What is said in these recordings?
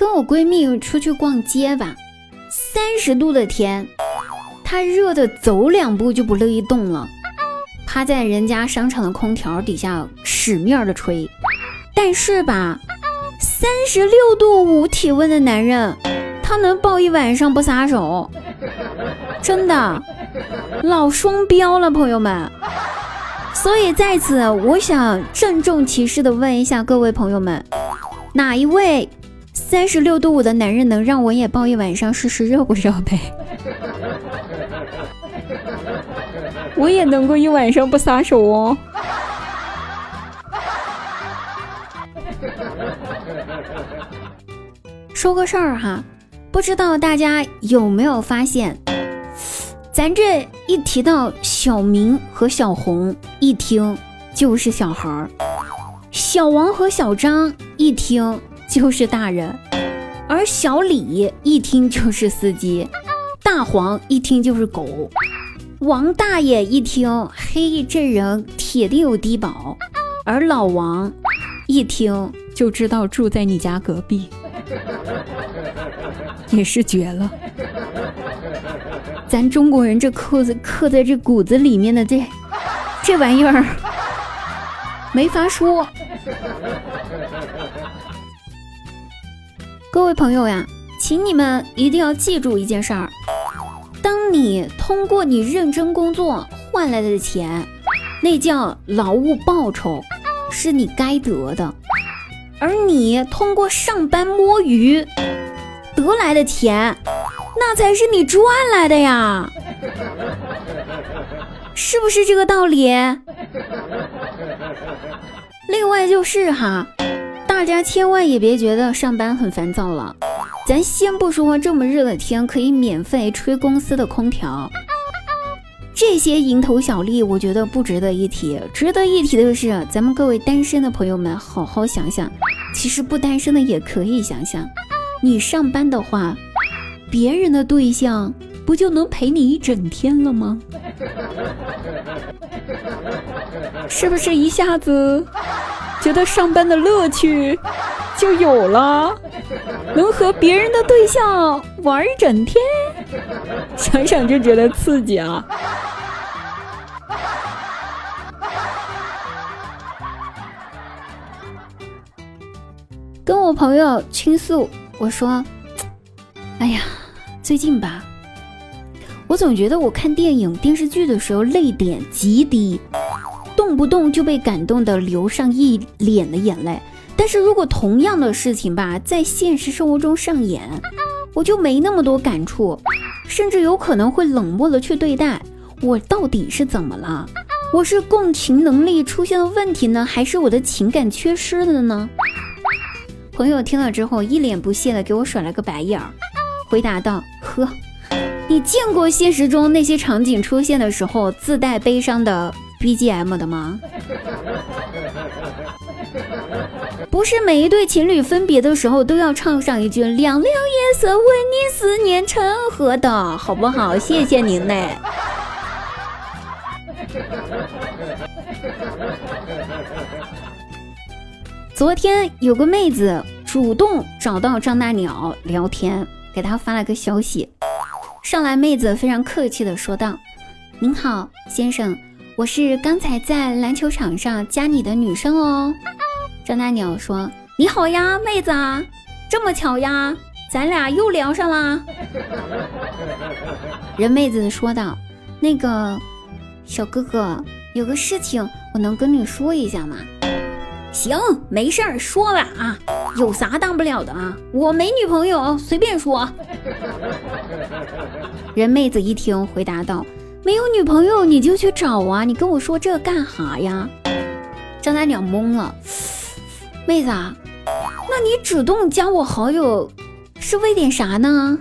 跟我闺蜜出去逛街吧，三十度的天，她热的走两步就不乐意动了，趴在人家商场的空调底下使命的吹。但是吧，三十六度五体温的男人，他能抱一晚上不撒手，真的老双标了，朋友们。所以在此，我想郑重其事的问一下各位朋友们，哪一位三十六度五的男人能让我也抱一晚上试试热不热呗？我也能够一晚上不撒手哦。说个事儿哈，不知道大家有没有发现？咱这一提到小明和小红，一听就是小孩儿；小王和小张一听就是大人；而小李一听就是司机；大黄一听就是狗；王大爷一听，嘿，这人铁定有低保；而老王一听就知道住在你家隔壁，也是绝了。咱中国人这刻子刻在这骨子里面的这这玩意儿，没法说。各位朋友呀，请你们一定要记住一件事儿：当你通过你认真工作换来的钱，那叫劳务报酬，是你该得的；而你通过上班摸鱼得来的钱。那才是你赚来的呀，是不是这个道理？另外就是哈，大家千万也别觉得上班很烦躁了。咱先不说这么热的天可以免费吹公司的空调，这些蝇头小利我觉得不值得一提。值得一提的是，咱们各位单身的朋友们好好想想，其实不单身的也可以想想，你上班的话。别人的对象不就能陪你一整天了吗？是不是一下子觉得上班的乐趣就有了？能和别人的对象玩一整天，想想就觉得刺激啊！跟我朋友倾诉，我说：“哎呀。”最近吧，我总觉得我看电影、电视剧的时候泪点极低，动不动就被感动的流上一脸的眼泪。但是如果同样的事情吧，在现实生活中上演，我就没那么多感触，甚至有可能会冷漠的去对待。我到底是怎么了？我是共情能力出现了问题呢，还是我的情感缺失了呢？朋友听了之后，一脸不屑的给我甩了个白眼儿。回答道：“呵，你见过现实中那些场景出现的时候自带悲伤的 BGM 的吗？不是每一对情侣分别的时候都要唱上一句‘两两夜色为你思念成河’的好不好？谢谢您嘞。昨天有个妹子主动找到张大鸟聊天。”给他发了个消息，上来妹子非常客气的说道：“您好，先生，我是刚才在篮球场上加你的女生哦。”张大鸟说：“你好呀，妹子啊，这么巧呀，咱俩又聊上啦。” 人妹子说道：“那个小哥哥，有个事情我能跟你说一下吗？”行，没事儿，说吧啊，有啥大不了的啊？我没女朋友，随便说。人妹子一听，回答道：“没有女朋友你就去找啊，你跟我说这干哈呀？”张大鸟懵了，妹子啊，那你主动加我好友是为点啥呢？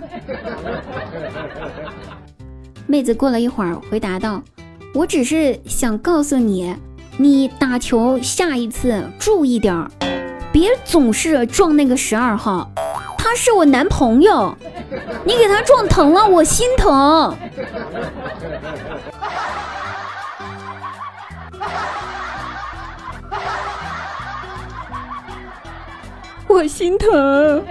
妹子过了一会儿，回答道：“我只是想告诉你。”你打球下一次注意点儿，别总是撞那个十二号，他是我男朋友，你给他撞疼了，我心疼，我心疼。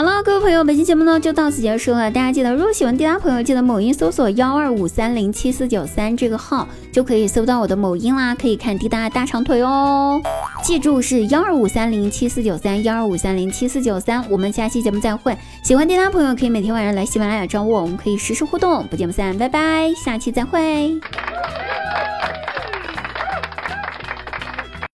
好了，各位朋友，本期节目呢就到此结束了。大家记得，如果喜欢滴答朋友，记得某音搜索幺二五三零七四九三这个号，就可以搜到我的某音啦，可以看滴答大长腿哦。记住是幺二五三零七四九三幺二五三零七四九三。我们下期节目再会。喜欢滴答朋友可以每天晚上来喜马拉雅找我，我们可以实时互动。不见不散，拜拜，下期再会。